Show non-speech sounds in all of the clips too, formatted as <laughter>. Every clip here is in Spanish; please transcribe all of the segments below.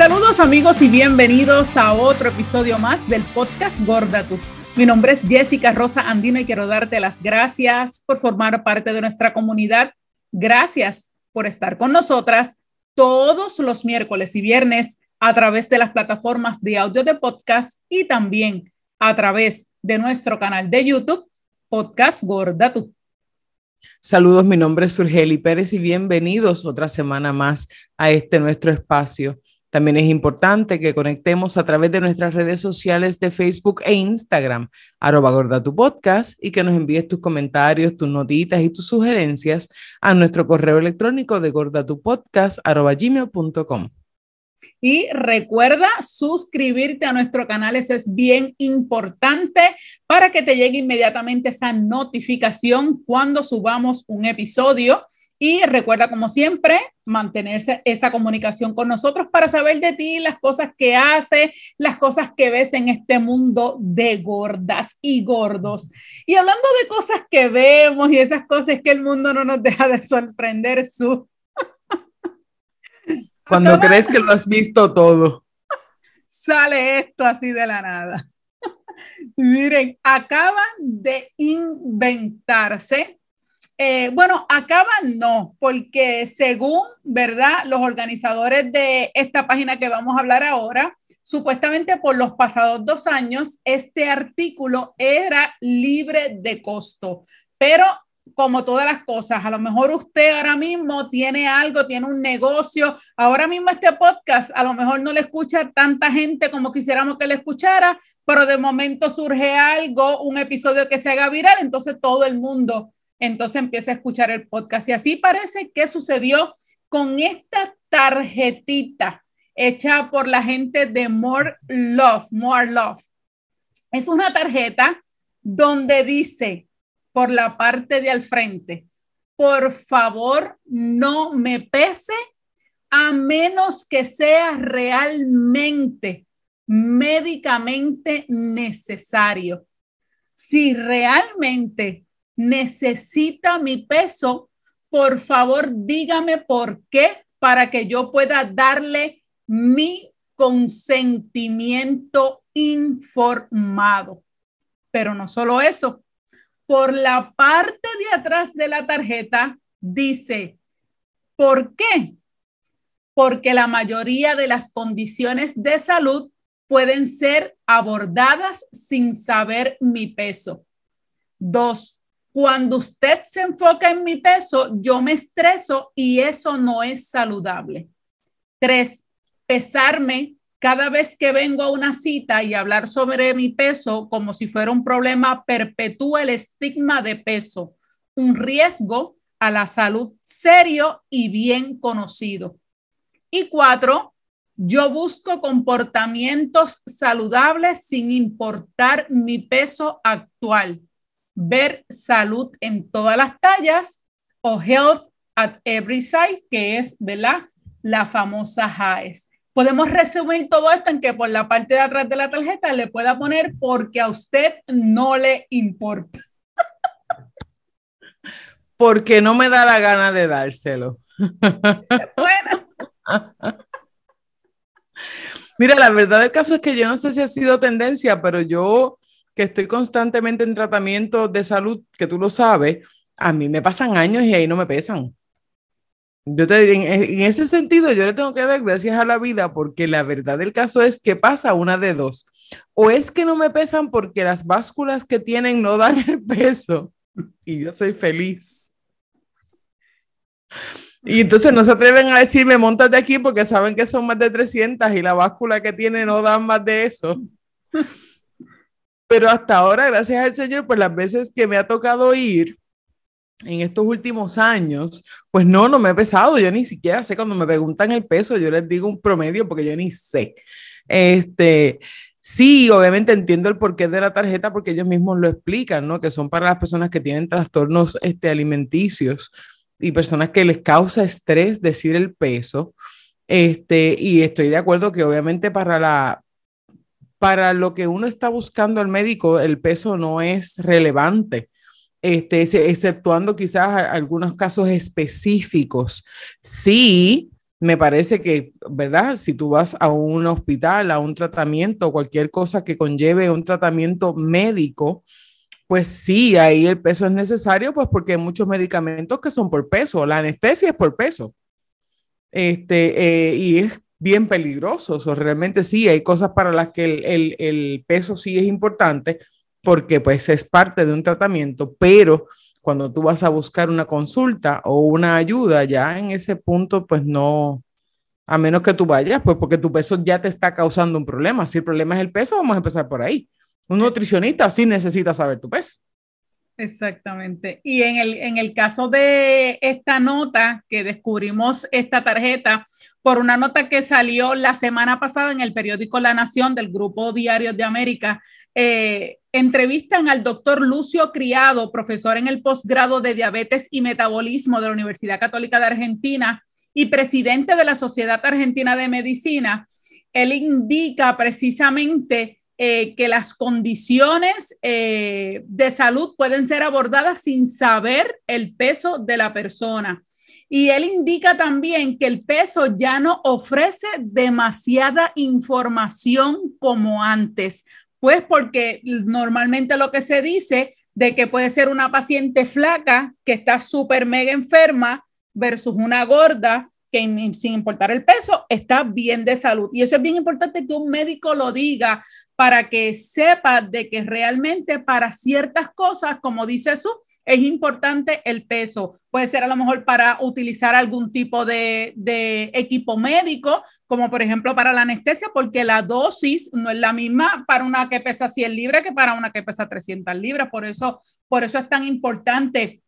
Saludos amigos y bienvenidos a otro episodio más del podcast Gorda Tú. Mi nombre es Jessica Rosa Andino y quiero darte las gracias por formar parte de nuestra comunidad. Gracias por estar con nosotras todos los miércoles y viernes a través de las plataformas de audio de podcast y también a través de nuestro canal de YouTube, Podcast Gorda Tú. Saludos, mi nombre es Surgeli Pérez y bienvenidos otra semana más a este nuestro espacio también es importante que conectemos a través de nuestras redes sociales de Facebook e Instagram, arroba gorda tu podcast, y que nos envíes tus comentarios, tus notitas y tus sugerencias a nuestro correo electrónico de gordatupodcast, arroba gmail.com. Y recuerda suscribirte a nuestro canal, eso es bien importante para que te llegue inmediatamente esa notificación cuando subamos un episodio. Y recuerda, como siempre, mantenerse esa comunicación con nosotros para saber de ti, las cosas que haces, las cosas que ves en este mundo de gordas y gordos. Y hablando de cosas que vemos y esas cosas que el mundo no nos deja de sorprender, su. <laughs> Cuando crees que lo has visto todo. Sale esto así de la nada. <laughs> Miren, acaban de inventarse eh, bueno, acaban no, porque según, ¿verdad? Los organizadores de esta página que vamos a hablar ahora, supuestamente por los pasados dos años, este artículo era libre de costo, pero como todas las cosas, a lo mejor usted ahora mismo tiene algo, tiene un negocio, ahora mismo este podcast a lo mejor no le escucha tanta gente como quisiéramos que le escuchara, pero de momento surge algo, un episodio que se haga viral, entonces todo el mundo entonces empieza a escuchar el podcast. Y así parece que sucedió con esta tarjetita hecha por la gente de More Love, More Love. Es una tarjeta donde dice por la parte de al frente, por favor no me pese a menos que sea realmente médicamente necesario. Si realmente necesita mi peso, por favor dígame por qué para que yo pueda darle mi consentimiento informado. Pero no solo eso, por la parte de atrás de la tarjeta dice, ¿por qué? Porque la mayoría de las condiciones de salud pueden ser abordadas sin saber mi peso. Dos, cuando usted se enfoca en mi peso, yo me estreso y eso no es saludable. Tres, pesarme cada vez que vengo a una cita y hablar sobre mi peso como si fuera un problema perpetúa el estigma de peso, un riesgo a la salud serio y bien conocido. Y cuatro, yo busco comportamientos saludables sin importar mi peso actual ver salud en todas las tallas o health at every size, que es, ¿verdad? La famosa HAES. Podemos resumir todo esto en que por la parte de atrás de la tarjeta le pueda poner porque a usted no le importa. Porque no me da la gana de dárselo. Bueno. <laughs> Mira, la verdad del caso es que yo no sé si ha sido tendencia, pero yo que estoy constantemente en tratamiento de salud, que tú lo sabes, a mí me pasan años y ahí no me pesan. Yo te, en, en ese sentido, yo le tengo que dar gracias a la vida porque la verdad del caso es que pasa una de dos. O es que no me pesan porque las básculas que tienen no dan el peso y yo soy feliz. Y entonces no se atreven a decirme, montate aquí porque saben que son más de 300 y la báscula que tiene no dan más de eso. Pero hasta ahora, gracias al Señor, pues las veces que me ha tocado ir en estos últimos años, pues no, no me he pesado. Yo ni siquiera sé cuando me preguntan el peso, yo les digo un promedio porque yo ni sé. Este, sí, obviamente entiendo el porqué de la tarjeta porque ellos mismos lo explican, ¿no? Que son para las personas que tienen trastornos este, alimenticios y personas que les causa estrés decir el peso. Este, y estoy de acuerdo que obviamente para la, para lo que uno está buscando al médico, el peso no es relevante. Este, exceptuando quizás algunos casos específicos. Sí, me parece que, ¿verdad? Si tú vas a un hospital, a un tratamiento, cualquier cosa que conlleve un tratamiento médico, pues sí, ahí el peso es necesario, pues porque hay muchos medicamentos que son por peso, la anestesia es por peso. Este, eh, y es bien peligroso, o realmente sí, hay cosas para las que el, el peso sí es importante, porque pues es parte de un tratamiento, pero cuando tú vas a buscar una consulta o una ayuda, ya en ese punto, pues no, a menos que tú vayas, pues porque tu peso ya te está causando un problema. Si el problema es el peso, vamos a empezar por ahí. Un nutricionista sí necesita saber tu peso. Exactamente. Y en el, en el caso de esta nota que descubrimos esta tarjeta por una nota que salió la semana pasada en el periódico La Nación del Grupo Diarios de América, eh, entrevistan al doctor Lucio Criado, profesor en el posgrado de diabetes y metabolismo de la Universidad Católica de Argentina y presidente de la Sociedad Argentina de Medicina. Él indica precisamente eh, que las condiciones eh, de salud pueden ser abordadas sin saber el peso de la persona. Y él indica también que el peso ya no ofrece demasiada información como antes, pues porque normalmente lo que se dice de que puede ser una paciente flaca que está súper mega enferma versus una gorda que sin importar el peso está bien de salud. Y eso es bien importante que un médico lo diga para que sepa de que realmente para ciertas cosas, como dice su, es importante el peso. Puede ser a lo mejor para utilizar algún tipo de, de, equipo médico, como por ejemplo para la anestesia, porque la dosis no es la misma para una que pesa 100 libras que para una que pesa 300 libras. Por eso, por eso es tan importante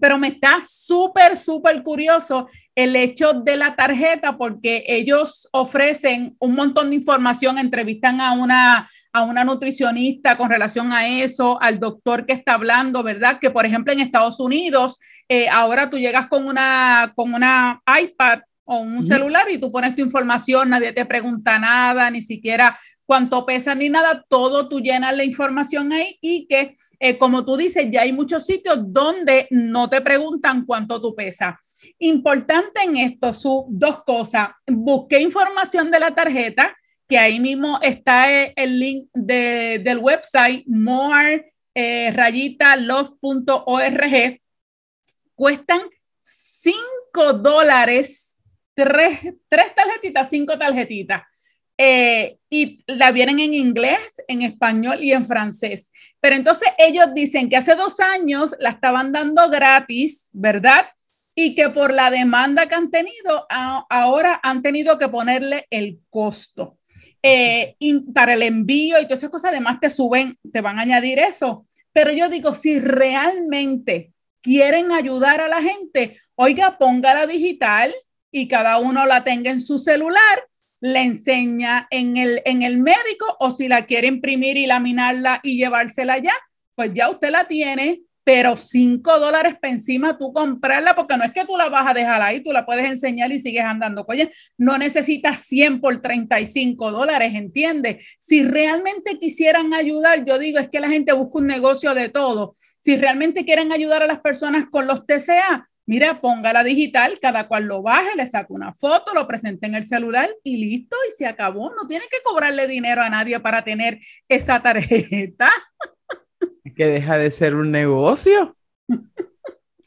pero me está súper, súper curioso el hecho de la tarjeta porque ellos ofrecen un montón de información, entrevistan a una, a una nutricionista con relación a eso, al doctor que está hablando, ¿verdad? Que por ejemplo en Estados Unidos, eh, ahora tú llegas con una, con una iPad o un celular y tú pones tu información, nadie te pregunta nada, ni siquiera cuánto pesa ni nada, todo tú llenas la información ahí y que, eh, como tú dices, ya hay muchos sitios donde no te preguntan cuánto tú pesas. Importante en esto, su dos cosas. Busqué información de la tarjeta, que ahí mismo está eh, el link del website more eh, rayita love.org. Cuestan 5 dólares, tres, tarjetitas, cinco tarjetitas. Eh, y la vienen en inglés, en español y en francés. Pero entonces ellos dicen que hace dos años la estaban dando gratis, ¿verdad? Y que por la demanda que han tenido, ahora han tenido que ponerle el costo. Eh, y para el envío y todas esas cosas, además te suben, te van a añadir eso. Pero yo digo, si realmente quieren ayudar a la gente, oiga, póngala digital y cada uno la tenga en su celular le enseña en el, en el médico o si la quiere imprimir y laminarla y llevársela ya, pues ya usted la tiene, pero 5 dólares para encima tú comprarla, porque no es que tú la vas a dejar ahí, tú la puedes enseñar y sigues andando. Oye, no necesitas 100 por 35 dólares, ¿entiendes? Si realmente quisieran ayudar, yo digo, es que la gente busca un negocio de todo. Si realmente quieren ayudar a las personas con los TCA, Mira, póngala digital, cada cual lo baje, le saca una foto, lo presenta en el celular y listo, y se acabó. No tiene que cobrarle dinero a nadie para tener esa tarjeta. Que deja de ser un negocio.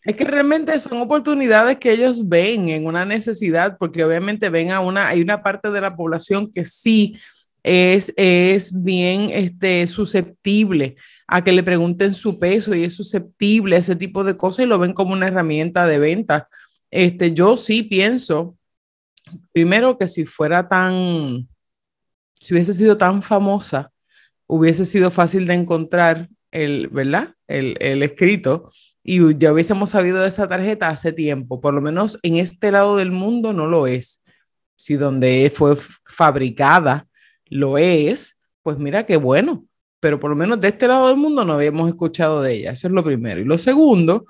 Es que realmente son oportunidades que ellos ven en una necesidad, porque obviamente ven a una, hay una parte de la población que sí es, es bien este, susceptible a que le pregunten su peso y es susceptible a ese tipo de cosas y lo ven como una herramienta de venta. Este, yo sí pienso, primero que si fuera tan, si hubiese sido tan famosa, hubiese sido fácil de encontrar el, ¿verdad? El, el escrito y ya hubiésemos sabido de esa tarjeta hace tiempo, por lo menos en este lado del mundo no lo es. Si donde fue fabricada lo es, pues mira qué bueno pero por lo menos de este lado del mundo no habíamos escuchado de ella. Eso es lo primero. Y lo segundo,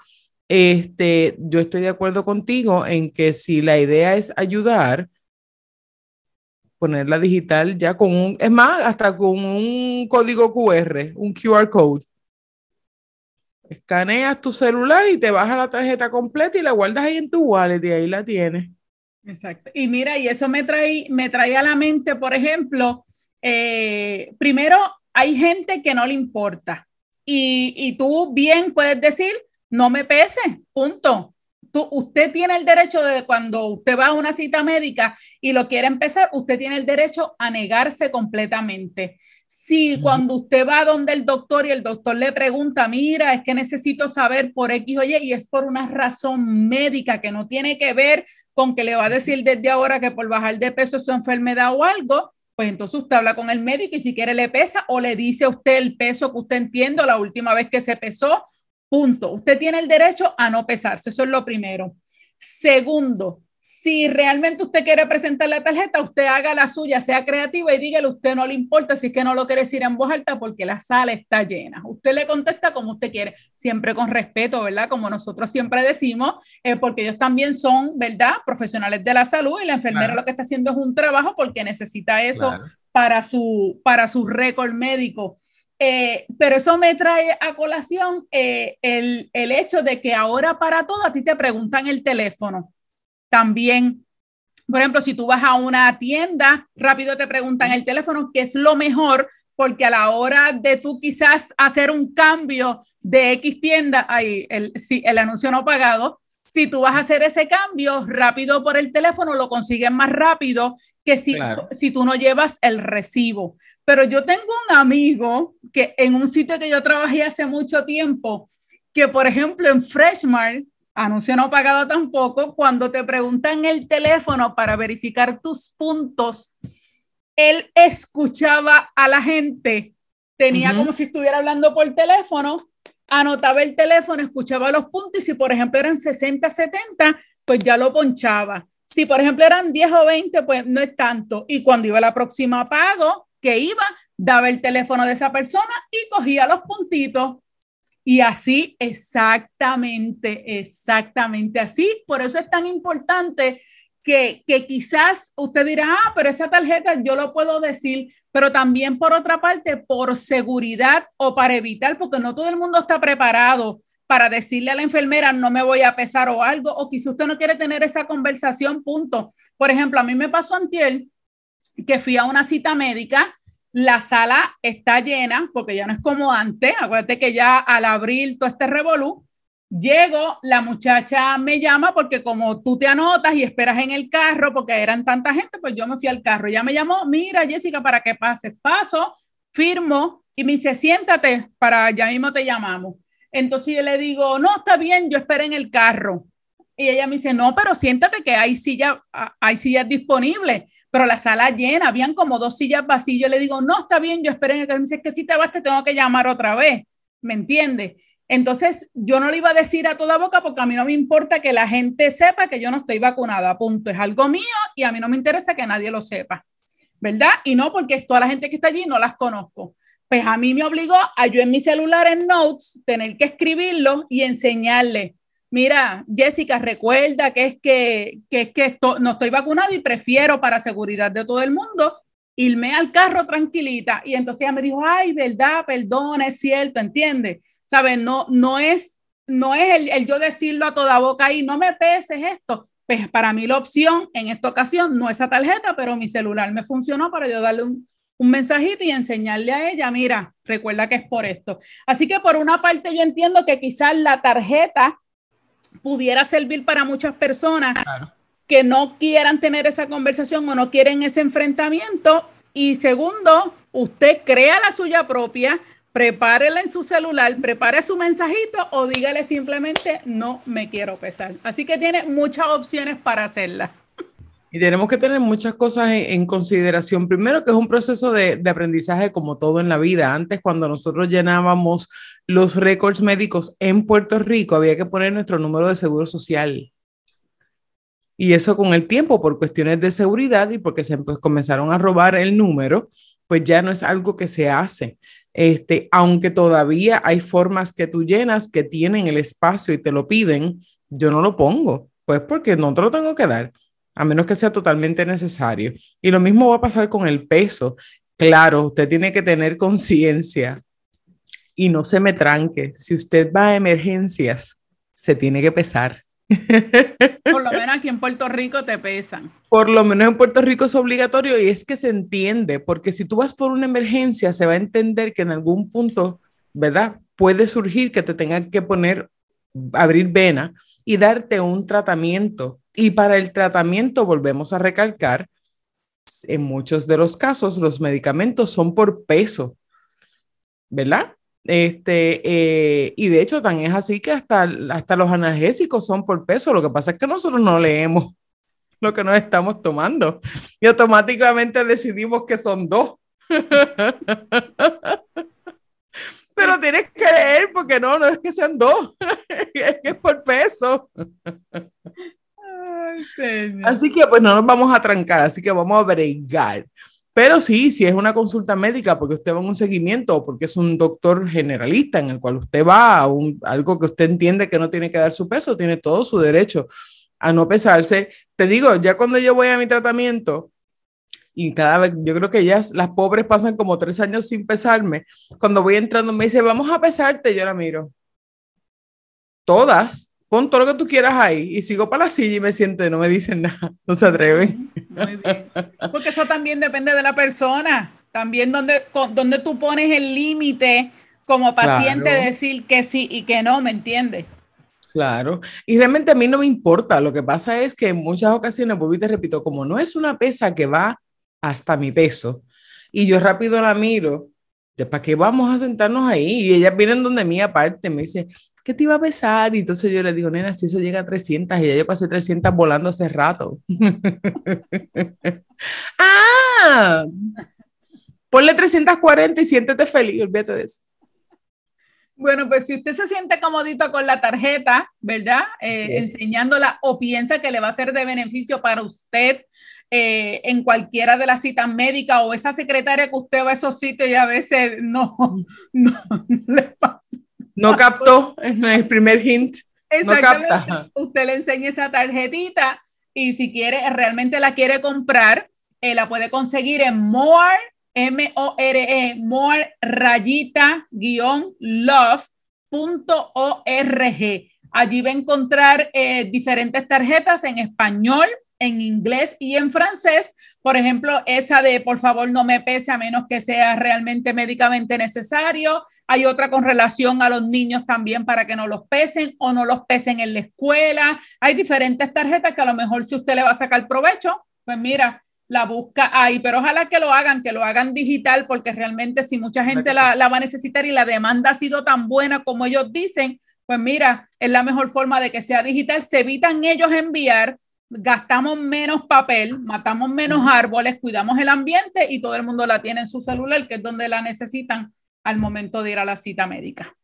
este, yo estoy de acuerdo contigo en que si la idea es ayudar, ponerla digital ya con un, es más, hasta con un código QR, un QR code. Escaneas tu celular y te bajas la tarjeta completa y la guardas ahí en tu wallet y ahí la tienes. Exacto. Y mira, y eso me trae, me trae a la mente, por ejemplo, eh, primero, hay gente que no le importa. Y, y tú bien puedes decir, no me pese, punto usted tiene el derecho de cuando usted va a una cita médica y lo quiere empezar, usted tiene el derecho a negarse completamente. Si cuando usted va donde el doctor y el doctor le pregunta, mira, es que necesito saber por X o Y y es por una razón médica que no tiene que ver con que le va a decir desde ahora que por bajar de peso es su enfermedad o algo, pues entonces usted habla con el médico y si quiere le pesa o le dice a usted el peso que usted entiende la última vez que se pesó Punto. Usted tiene el derecho a no pesarse, eso es lo primero. Segundo, si realmente usted quiere presentar la tarjeta, usted haga la suya, sea creativa y dígale, usted no le importa si es que no lo quiere decir en voz alta porque la sala está llena. Usted le contesta como usted quiere, siempre con respeto, ¿verdad? Como nosotros siempre decimos, eh, porque ellos también son, ¿verdad? Profesionales de la salud y la enfermera lo que está haciendo es un trabajo porque necesita eso para su, para su récord médico. Eh, pero eso me trae a colación eh, el, el, hecho de que ahora para todo a ti te preguntan el teléfono. También, por ejemplo, si tú vas a una tienda, rápido te preguntan el teléfono, que es lo mejor, porque a la hora de tú quizás hacer un cambio de X tienda, ahí el, si, el anuncio no pagado, si tú vas a hacer ese cambio rápido por el teléfono, lo consigues más rápido que si, si tú no llevas el recibo. Pero yo tengo un amigo que en un sitio que yo trabajé hace mucho tiempo, que por ejemplo en Freshmart, anuncio no pagado tampoco, cuando te preguntan el teléfono para verificar tus puntos, él escuchaba a la gente, tenía como si estuviera hablando por teléfono, anotaba el teléfono, escuchaba los puntos y si por ejemplo eran 60, 70, pues ya lo ponchaba. Si por ejemplo eran 10 o 20, pues no es tanto. Y cuando iba la próxima pago, que iba, daba el teléfono de esa persona y cogía los puntitos. Y así, exactamente, exactamente así. Por eso es tan importante que, que, quizás usted dirá, ah, pero esa tarjeta yo lo puedo decir, pero también por otra parte, por seguridad o para evitar, porque no todo el mundo está preparado para decirle a la enfermera, no me voy a pesar o algo, o quizás usted no quiere tener esa conversación, punto. Por ejemplo, a mí me pasó antier que fui a una cita médica, la sala está llena, porque ya no es como antes, acuérdate que ya al abrir todo este revolú, llego, la muchacha me llama porque como tú te anotas y esperas en el carro, porque eran tanta gente, pues yo me fui al carro, ya me llamó, mira Jessica, para que pases, paso, firmo y me dice, siéntate, para ya mismo te llamamos. Entonces yo le digo, no, está bien, yo esperé en el carro. Y ella me dice, no, pero siéntate que hay, silla, hay sillas disponibles pero la sala llena, habían como dos sillas vacías. Yo le digo, no, está bien, yo esperé. En el... Me dice, que si te vas, te tengo que llamar otra vez. ¿Me entiende? Entonces, yo no le iba a decir a toda boca porque a mí no me importa que la gente sepa que yo no estoy vacunada, punto. Es algo mío y a mí no me interesa que nadie lo sepa, ¿verdad? Y no porque toda la gente que está allí no las conozco. Pues a mí me obligó a yo en mi celular en Notes tener que escribirlo y enseñarle mira, Jessica, recuerda que es que, que, que no estoy vacunada y prefiero para seguridad de todo el mundo irme al carro tranquilita. Y entonces ella me dijo, ay, verdad, perdona, es cierto, ¿entiendes? ¿Sabes? No, no es, no es el, el, yo decirlo a toda boca y no me peses esto. Pues para mí la opción en esta ocasión no esa tarjeta, pero mi celular me funcionó para yo darle un, un mensajito y enseñarle a ella, mira, recuerda que es por esto. Así que por una parte yo entiendo que quizás la tarjeta pudiera servir para muchas personas que no quieran tener esa conversación o no quieren ese enfrentamiento. Y segundo, usted crea la suya propia, prepárela en su celular, prepare su mensajito o dígale simplemente no me quiero pesar. Así que tiene muchas opciones para hacerla. Y tenemos que tener muchas cosas en, consideración. Primero, que es un proceso de, de, aprendizaje como todo en la vida. Antes, cuando nosotros llenábamos los récords médicos en Puerto Rico, había que poner nuestro número de seguro social. Y eso con el tiempo, por cuestiones de seguridad y porque se pues, comenzaron a robar el número, pues ya no es algo que se hace. Este, aunque todavía hay formas que tú llenas que tienen el espacio y te lo piden, yo no lo pongo, pues porque no te lo tengo que dar a menos que sea totalmente necesario. Y lo mismo va a pasar con el peso. Claro, usted tiene que tener conciencia y no se me tranque. Si usted va a emergencias, se tiene que pesar. <laughs> Por lo menos aquí en Puerto Rico te pesan. Por lo menos en Puerto Rico es obligatorio y es que se entiende, porque si tú vas por una emergencia, se va a entender que en algún punto, ¿verdad? Puede surgir que te tengan que poner, abrir vena y darte un tratamiento. Y para el tratamiento, volvemos a recalcar, en muchos de los casos los medicamentos son por peso, ¿verdad? Este, eh, y de hecho, tan es así que hasta, hasta los analgésicos son por peso. Lo que pasa es que nosotros no leemos lo que nos estamos tomando y automáticamente decidimos que son dos. <laughs> Pero tienes que leer porque no, no es que sean dos, <laughs> es que es por peso. Así que pues no nos vamos a trancar, así que vamos a bregar. Pero sí, si es una consulta médica porque usted va a un seguimiento o porque es un doctor generalista en el cual usted va a un, algo que usted entiende que no tiene que dar su peso, tiene todo su derecho a no pesarse. Te digo, ya cuando yo voy a mi tratamiento, y cada vez, yo creo que ellas, las pobres pasan como tres años sin pesarme, cuando voy entrando me dice, vamos a pesarte, yo la miro. Todas, pon todo lo que tú quieras ahí y sigo para la silla y me siento y no me dicen nada, no se atreven. Muy bien. Porque eso también depende de la persona, también donde, donde tú pones el límite como paciente de decir que sí y que no, ¿me entiendes? Claro, y realmente a mí no me importa, lo que pasa es que en muchas ocasiones, vuelvo y te repito, como no es una pesa que va hasta mi peso, y yo rápido la miro, ¿de para qué vamos a sentarnos ahí? Y ellas vienen donde mí aparte, me dice, ¿qué te iba a pesar? Y entonces yo le digo, nena, si eso llega a 300 y ya yo pasé 300 volando hace rato. <laughs> ah, ponle 340 y siéntete feliz, olvídate de eso. Bueno, pues si usted se siente comodito con la tarjeta, ¿verdad? Eh, enseñándola o piensa que le va a ser de beneficio para usted eh, en cualquiera de las citas médicas o esa secretaria que usted va a esos sitios y a veces no, <laughs> no, le pasa. No captó el primer hint. Exactamente. Usted le enseña esa tarjetita y si quiere, realmente la quiere comprar, eh, la puede conseguir en More, M-O-R-E, More rayita guion love.org. Allí va a encontrar eh, diferentes tarjetas en español, en inglés y en francés. Por ejemplo, esa de por favor no me pese a menos que sea realmente médicamente necesario. Hay otra con relación a los niños también para que no los pesen o no los pesen en la escuela. Hay diferentes tarjetas que a lo mejor si usted le va a sacar provecho, pues mira, la busca ahí, pero ojalá que lo hagan, que lo hagan digital, porque realmente si mucha gente la, la va a necesitar y la demanda ha sido tan buena como ellos dicen, pues mira, es la mejor forma de que sea digital. Se evitan ellos enviar gastamos menos papel, matamos menos árboles, cuidamos el ambiente y todo el mundo la tiene en su celular, que es donde la necesitan al momento de ir a la cita médica.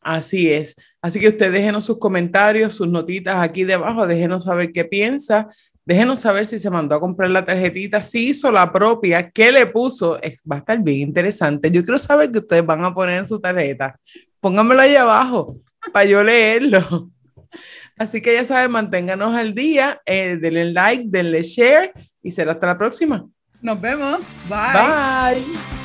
Así es. Así que usted déjenos sus comentarios, sus notitas aquí debajo, déjenos saber qué piensa, déjenos saber si se mandó a comprar la tarjetita, si hizo la propia, qué le puso. va a estar bien interesante. Yo quiero saber qué ustedes van a poner en su tarjeta. Pónganmelo ahí abajo para yo leerlo. Así que ya saben, manténganos al día, eh, denle like, denle share y será hasta la próxima. Nos vemos. Bye. Bye.